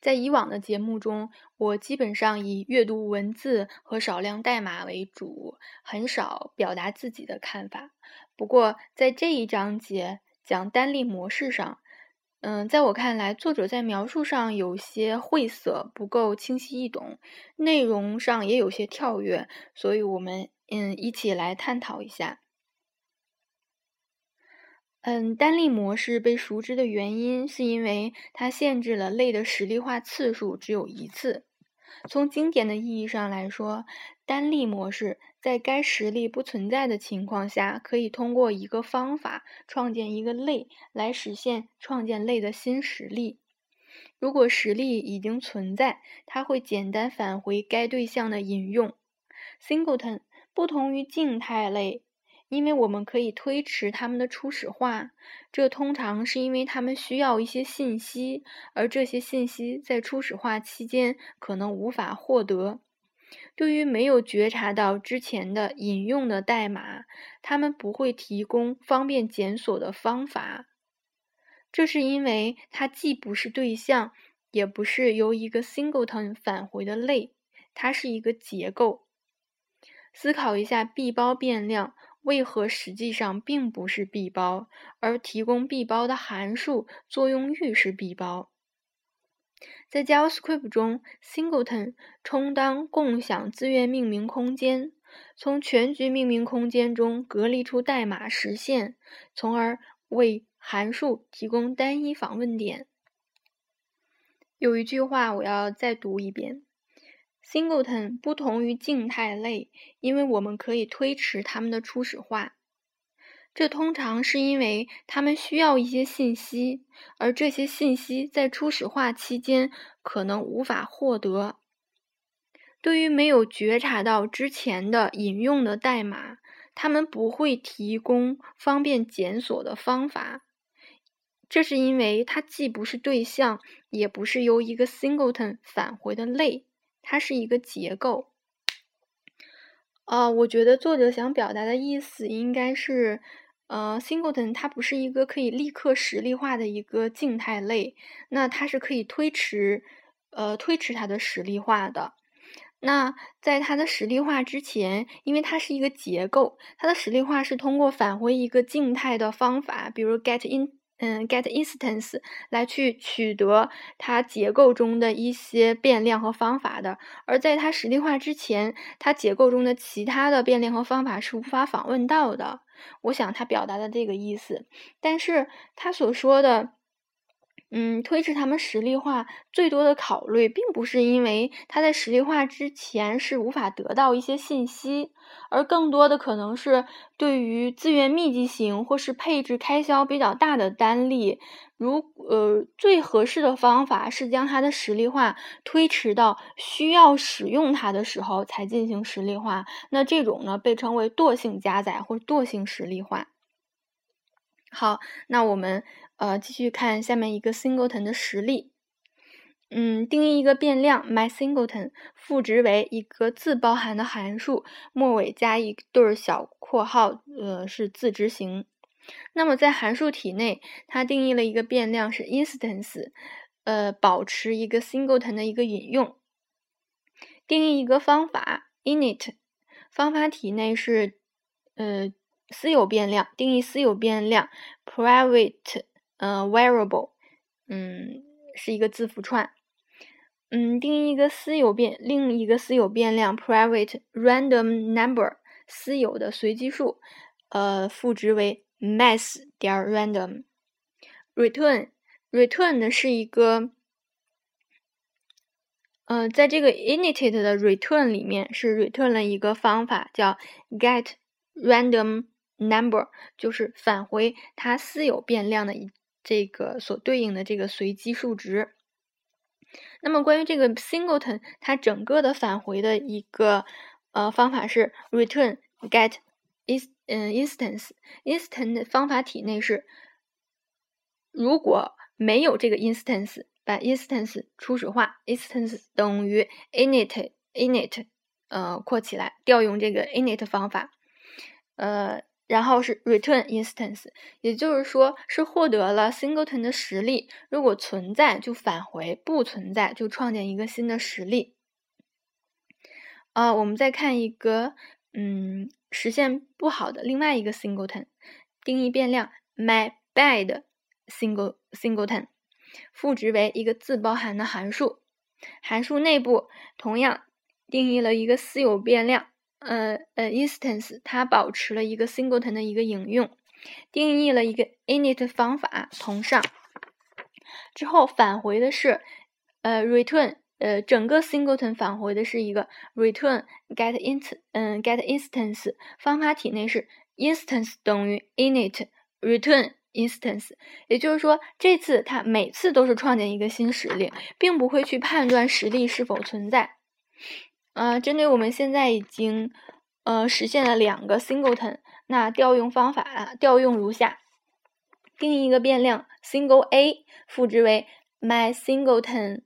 在以往的节目中，我基本上以阅读文字和少量代码为主，很少表达自己的看法。不过，在这一章节讲单例模式上，嗯，在我看来，作者在描述上有些晦涩，不够清晰易懂，内容上也有些跳跃，所以我们嗯一起来探讨一下。嗯，单例模式被熟知的原因，是因为它限制了类的实例化次数只有一次。从经典的意义上来说，单例模式在该实例不存在的情况下，可以通过一个方法创建一个类，来实现创建类的新实例。如果实例已经存在，它会简单返回该对象的引用。Singleton 不同于静态类。因为我们可以推迟它们的初始化，这通常是因为它们需要一些信息，而这些信息在初始化期间可能无法获得。对于没有觉察到之前的引用的代码，它们不会提供方便检索的方法。这是因为它既不是对象，也不是由一个 singleton 返回的类，它是一个结构。思考一下闭包变量。为何实际上并不是闭包，而提供闭包的函数作用域是闭包？在 JavaScript 中，Singleton 充当共享资源命名空间，从全局命名空间中隔离出代码实现，从而为函数提供单一访问点。有一句话我要再读一遍。Singleton 不同于静态类，因为我们可以推迟它们的初始化。这通常是因为它们需要一些信息，而这些信息在初始化期间可能无法获得。对于没有觉察到之前的引用的代码，它们不会提供方便检索的方法。这是因为它既不是对象，也不是由一个 Singleton 返回的类。它是一个结构，呃，我觉得作者想表达的意思应该是，呃，singleton 它不是一个可以立刻实例化的一个静态类，那它是可以推迟，呃，推迟它的实例化的。那在它的实例化之前，因为它是一个结构，它的实例化是通过返回一个静态的方法，比如 get in。嗯，get instance 来去取得它结构中的一些变量和方法的，而在它实例化之前，它结构中的其他的变量和方法是无法访问到的。我想他表达的这个意思，但是他所说的。嗯，推迟他们实例化最多的考虑，并不是因为他在实例化之前是无法得到一些信息，而更多的可能是对于资源密集型或是配置开销比较大的单例，如呃最合适的方法是将它的实例化推迟到需要使用它的时候才进行实例化。那这种呢被称为惰性加载或惰性实例化。好，那我们。呃，继续看下面一个 singleton 的实例。嗯，定义一个变量 my singleton，赋值为一个自包含的函数，末尾加一对小括号，呃，是自执行。那么在函数体内，它定义了一个变量是 instance，呃，保持一个 singleton 的一个引用。定义一个方法 init，方法体内是呃私有变量，定义私有变量 private。呃，variable，嗯，是一个字符串，嗯，定义一个私有变，另一个私有变量 private random number，私有的随机数，呃，赋值为 mass 点 random，return，return 的是一个，呃，在这个 init 的 return 里面是 return 了一个方法叫 get random number，就是返回它私有变量的一。这个所对应的这个随机数值。那么关于这个 singleton，它整个的返回的一个呃方法是 return get is 嗯 instance instance 方法体内是如果没有这个 instance，把 instance 初始化，instance 等于 init init 呃括起来调用这个 init 方法，呃然后是 return instance，也就是说是获得了 singleton 的实例。如果存在就返回，不存在就创建一个新的实例。啊，我们再看一个，嗯，实现不好的另外一个 singleton，定义变量 my bad single singleton，赋值为一个自包含的函数，函数内部同样定义了一个私有变量。呃呃，instance 它保持了一个 singleton 的一个引用，定义了一个 init 方法同上，之后返回的是呃 return 呃整个 singleton 返回的是一个 return get int 嗯 get instance 方法体内是 instance 等于 init return instance，也就是说这次它每次都是创建一个新实例，并不会去判断实例是否存在。呃，针对我们现在已经呃实现了两个 singleton，那调用方法啊，调用如下：定义一个变量 single a，赋值为 my singleton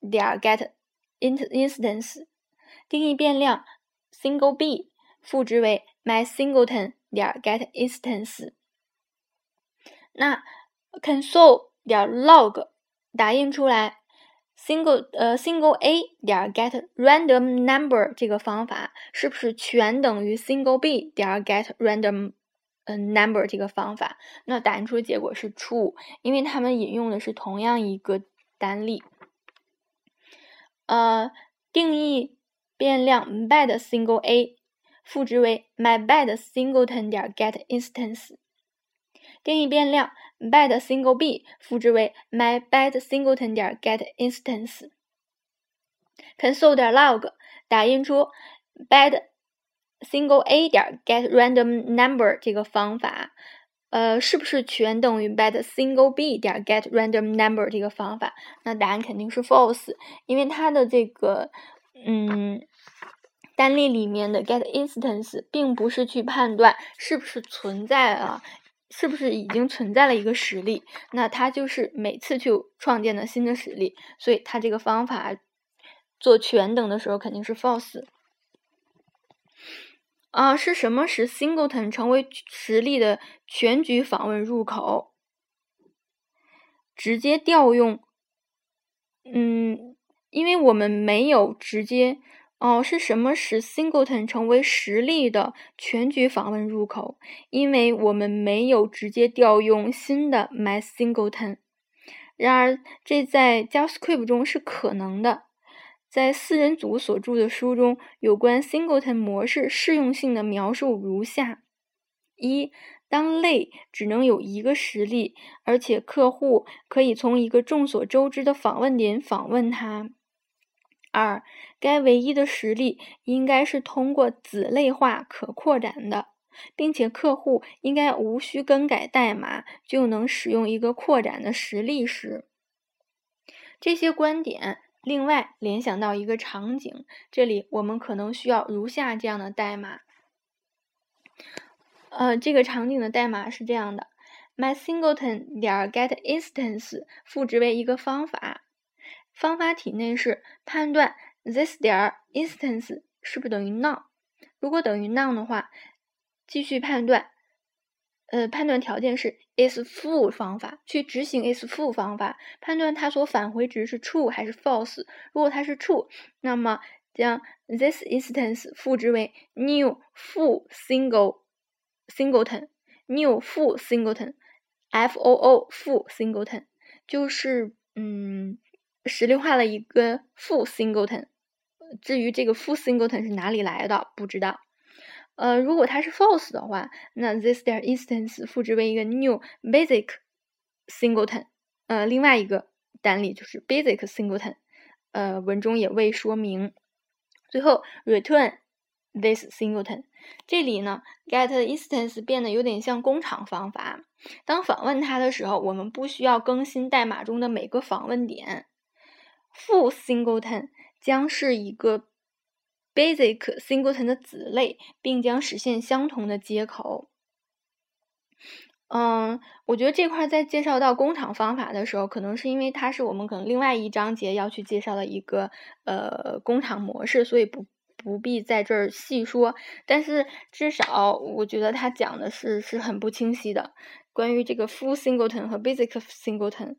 点 get int instance；定义变量 single b，赋值为 my singleton 点 get instance。那 console 点 log 打印出来。Single 呃 single a 点 get random number 这个方法是不是全等于 single b 点 get random 嗯 number 这个方法？那打印出的结果是 true，因为它们引用的是同样一个单例。呃，定义变量 bad single a 赋值为 my bad singleton 点 get instance。定义变量 bad single b 复制为 my bad singleton 点 get instance。console 点 log 打印出 bad single a 点 get random number 这个方法，呃，是不是全等于 bad single b 点 get random number 这个方法？那答案肯定是 false，因为它的这个嗯单例里面的 get instance 并不是去判断是不是存在了。是不是已经存在了一个实例？那它就是每次去创建的新的实例，所以它这个方法做全等的时候肯定是 false。啊，是什么使 singleton 成为实例的全局访问入口？直接调用，嗯，因为我们没有直接。哦，是什么使 singleton 成为实例的全局访问入口？因为我们没有直接调用新的 my singleton。然而，这在 JavaScript 中是可能的。在四人组所著的书中，有关 singleton 模式适用性的描述如下：一，当类只能有一个实例，而且客户可以从一个众所周知的访问点访问它。二，该唯一的实例应该是通过子类化可扩展的，并且客户应该无需更改代码就能使用一个扩展的实例时。这些观点另外联想到一个场景，这里我们可能需要如下这样的代码。呃，这个场景的代码是这样的：my singleton 点 get instance 赋值为一个方法。方法体内是判断 this 点 instance 是不是等于 none，如果等于 none 的话，继续判断，呃，判断条件是 is full 方法，去执行 is full 方法，判断它所返回值是 true 还是 false。如果它是 true，那么将 this instance 赋值为 new full single singleton，new full singleton，f o o full singleton，就是嗯。实例化了一个 full singleton，至于这个 full singleton 是哪里来的，不知道。呃，如果它是 false 的话，那 this 点 instance 复制为一个 new basic singleton。呃，另外一个单例就是 basic singleton。呃，文中也未说明。最后 return this singleton。这里呢，get instance 变得有点像工厂方法。当访问它的时候，我们不需要更新代码中的每个访问点。负 singleton 将是一个 basic singleton 的子类，并将实现相同的接口。嗯，我觉得这块在介绍到工厂方法的时候，可能是因为它是我们可能另外一章节要去介绍的一个呃工厂模式，所以不不必在这儿细说。但是至少我觉得他讲的是是很不清晰的，关于这个 full singleton 和 basic singleton。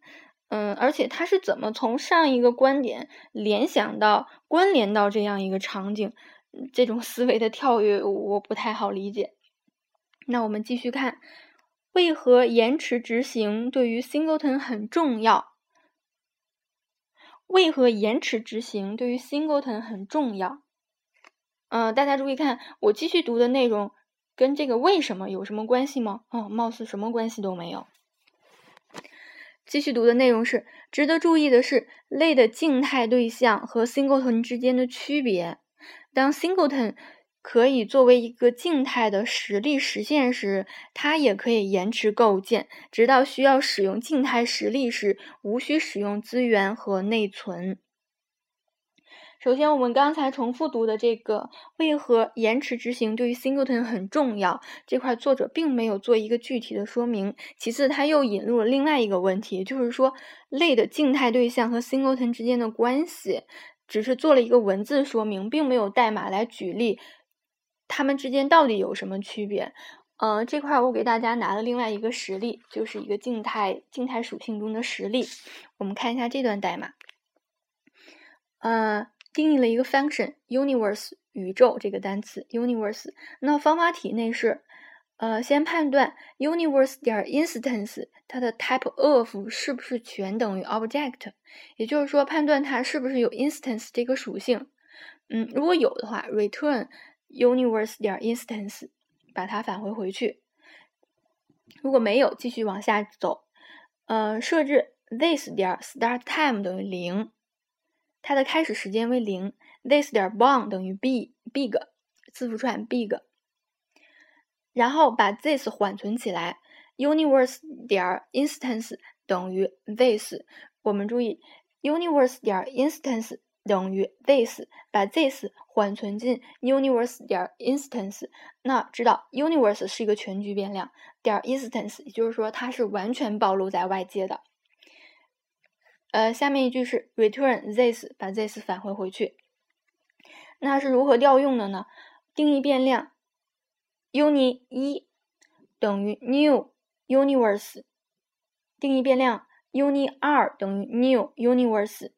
嗯，而且他是怎么从上一个观点联想到关联到这样一个场景？这种思维的跳跃，我不太好理解。那我们继续看，为何延迟执行对于 singleton 很重要？为何延迟执行对于 singleton 很重要？嗯，大家注意看，我继续读的内容跟这个为什么有什么关系吗？哦，貌似什么关系都没有。继续读的内容是：值得注意的是，类的静态对象和 singleton 之间的区别。当 singleton 可以作为一个静态的实例实现时，它也可以延迟构建，直到需要使用静态实例时，无需使用资源和内存。首先，我们刚才重复读的这个为何延迟执行对于 singleton 很重要这块，作者并没有做一个具体的说明。其次，他又引入了另外一个问题，就是说类的静态对象和 singleton 之间的关系，只是做了一个文字说明，并没有代码来举例，它们之间到底有什么区别？呃，这块我给大家拿了另外一个实例，就是一个静态静态属性中的实例。我们看一下这段代码，呃。定义了一个 function universe 宇宙这个单词 universe，那方法体内是，呃，先判断 universe 点 instance 它的 type of 是不是全等于 object，也就是说判断它是不是有 instance 这个属性。嗯，如果有的话，return universe 点 instance 把它返回回去。如果没有，继续往下走，呃，设置 this 点 start time 等于零。它的开始时间为零，this 点 bound 等于 b big 字符串 big，然后把 this 缓存起来，universe 点 instance 等于 this，我们注意 universe 点 instance 等于 this，把 this 缓存进 universe 点 instance，那知道 universe 是一个全局变量，点 instance 也就是说它是完全暴露在外界的。呃，下面一句是 return this，把 this 返回回去。那是如何调用的呢？定义变量 uni 一等于 new universe，定义变量 uni 二等于 new universe，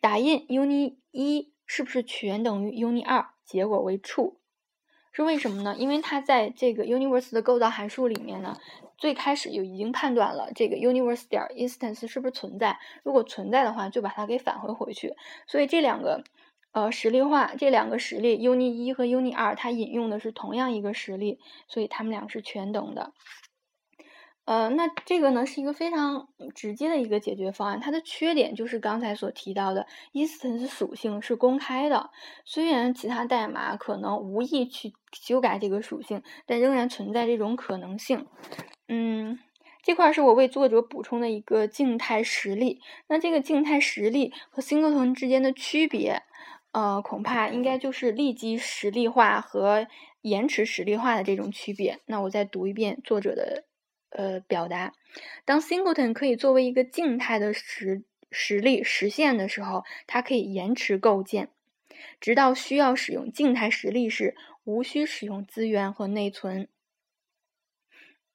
打印 uni 一是不是全等于 uni 二？结果为 true。是为什么呢？因为它在这个 universe 的构造函数里面呢，最开始就已经判断了这个 universe 点 instance 是不是存在。如果存在的话，就把它给返回回去。所以这两个呃实例化，这两个实例 uni 一和 uni 二，它引用的是同样一个实例，所以它们俩是全等的。呃，那这个呢是一个非常直接的一个解决方案。它的缺点就是刚才所提到的，instance 属性是公开的。虽然其他代码可能无意去修改这个属性，但仍然存在这种可能性。嗯，这块是我为作者补充的一个静态实例。那这个静态实例和 singleton 之间的区别，呃，恐怕应该就是立即实例化和延迟实例化的这种区别。那我再读一遍作者的。呃，表达当 singleton 可以作为一个静态的实实例实现的时候，它可以延迟构建，直到需要使用静态实例时，无需使用资源和内存。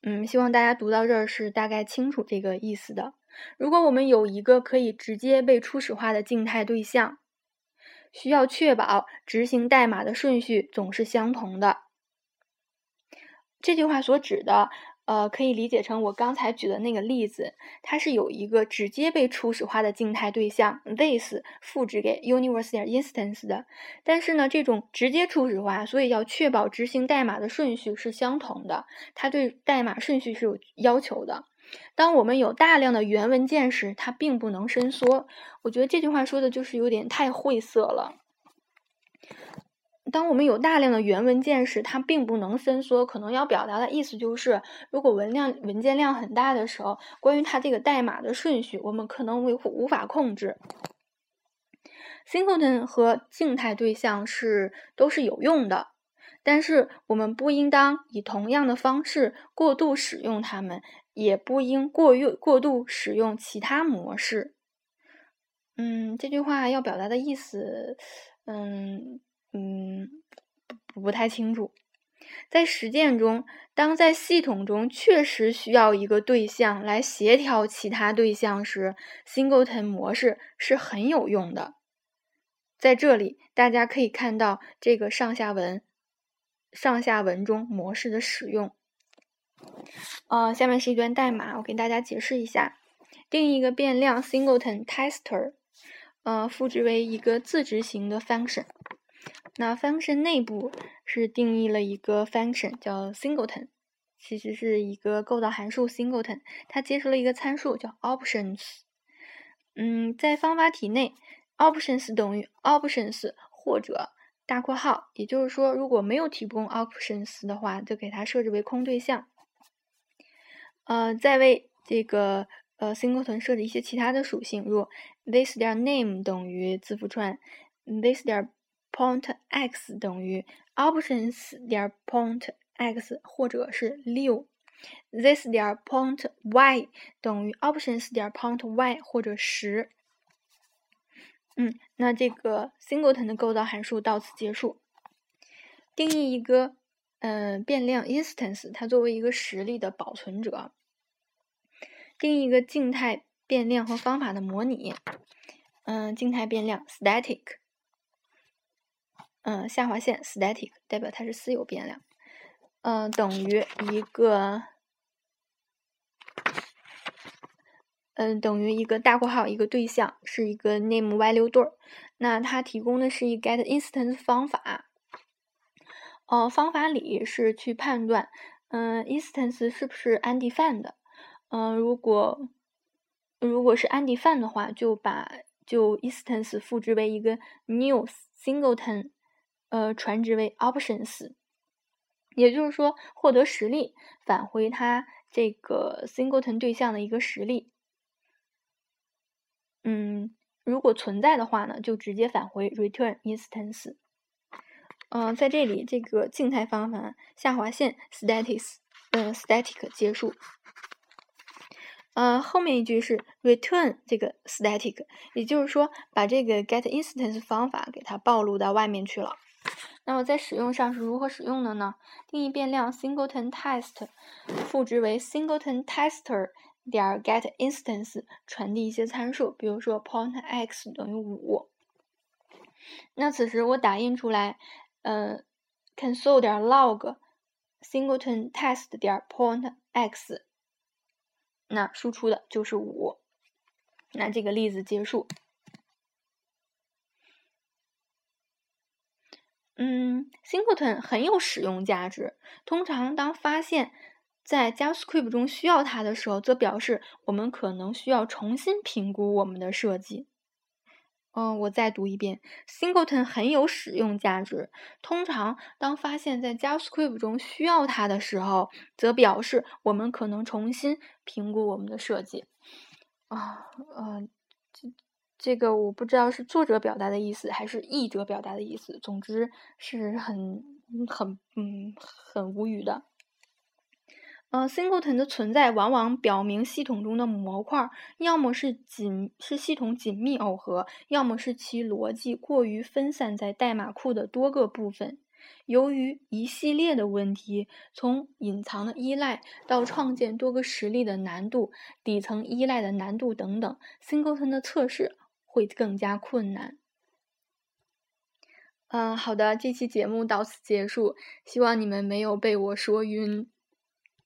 嗯，希望大家读到这儿是大概清楚这个意思的。如果我们有一个可以直接被初始化的静态对象，需要确保执行代码的顺序总是相同的。这句话所指的。呃，可以理解成我刚才举的那个例子，它是有一个直接被初始化的静态对象 this 复制给 universe 点 instance 的，但是呢，这种直接初始化，所以要确保执行代码的顺序是相同的，它对代码顺序是有要求的。当我们有大量的原文件时，它并不能伸缩。我觉得这句话说的就是有点太晦涩了。当我们有大量的原文件时，它并不能伸缩。可能要表达的意思就是，如果文量文件量很大的时候，关于它这个代码的顺序，我们可能维护无法控制。singleton 和静态对象是都是有用的，但是我们不应当以同样的方式过度使用它们，也不应过用过度使用其他模式。嗯，这句话要表达的意思，嗯。嗯不太清楚。在实践中，当在系统中确实需要一个对象来协调其他对象时，singleton 模式是很有用的。在这里，大家可以看到这个上下文，上下文中模式的使用。呃，下面是一段代码，我给大家解释一下：定义一个变量 singleton tester，呃，赋值为一个自执行的 function。那 function 内部是定义了一个 function 叫 singleton，其实是一个构造函数 singleton，它接收了一个参数叫 options。嗯，在方法体内，options 等于 options 或者大括号，也就是说，如果没有提供 options 的话，就给它设置为空对象。呃，再为这个呃 singleton 设置一些其他的属性，如 this 点 name 等于字符串，this 点 point x 等于 options 点 point x 或者是六，this 点 point y 等于 options 点 point y 或者十。嗯，那这个 singleton 的构造函数到此结束。定义一个嗯变量 instance，它作为一个实例的保存者。定义一个静态变量和方法的模拟。嗯，静态变量 static。嗯，下划线 static 代表它是私有变量，嗯，等于一个，嗯，等于一个大括号一个对象是一个 name value 对儿，那它提供的是一 get instance 方法，呃，方法里是去判断，嗯，instance 是不是 undefined，嗯，如果如果是 undefined 的话，就把就 instance 复制为一个 new singleton。呃，传值为 options，也就是说，获得实例，返回它这个 singleton 对象的一个实例。嗯，如果存在的话呢，就直接返回 return instance。嗯，在这里，这个静态方法下划线 static，呃，static 结束。呃，后面一句是 return 这个 static，也就是说，把这个 get instance 方法给它暴露到外面去了。那么在使用上是如何使用的呢？定义变量 singleton test，赋值为 singleton tester 点 get instance，传递一些参数，比如说 point x 等于五。那此时我打印出来，呃，console 点 log singleton test 点 point x，那输出的就是五。那这个例子结束。嗯，singleton 很有使用价值。通常，当发现，在 JavaScript 中需要它的时候，则表示我们可能需要重新评估我们的设计。嗯，我再读一遍：singleton 很有使用价值。通常，当发现，在 JavaScript 中需要它的时候，则表示我们可能重新评估我们的设计。啊，嗯。这个我不知道是作者表达的意思还是译者表达的意思，总之是很很嗯很无语的。呃，singleton 的存在往往表明系统中的模块要么是紧是系统紧密耦合，要么是其逻辑过于分散在代码库的多个部分。由于一系列的问题，从隐藏的依赖到创建多个实例的难度、底层依赖的难度等等，singleton 的测试。会更加困难。嗯，好的，这期节目到此结束，希望你们没有被我说晕。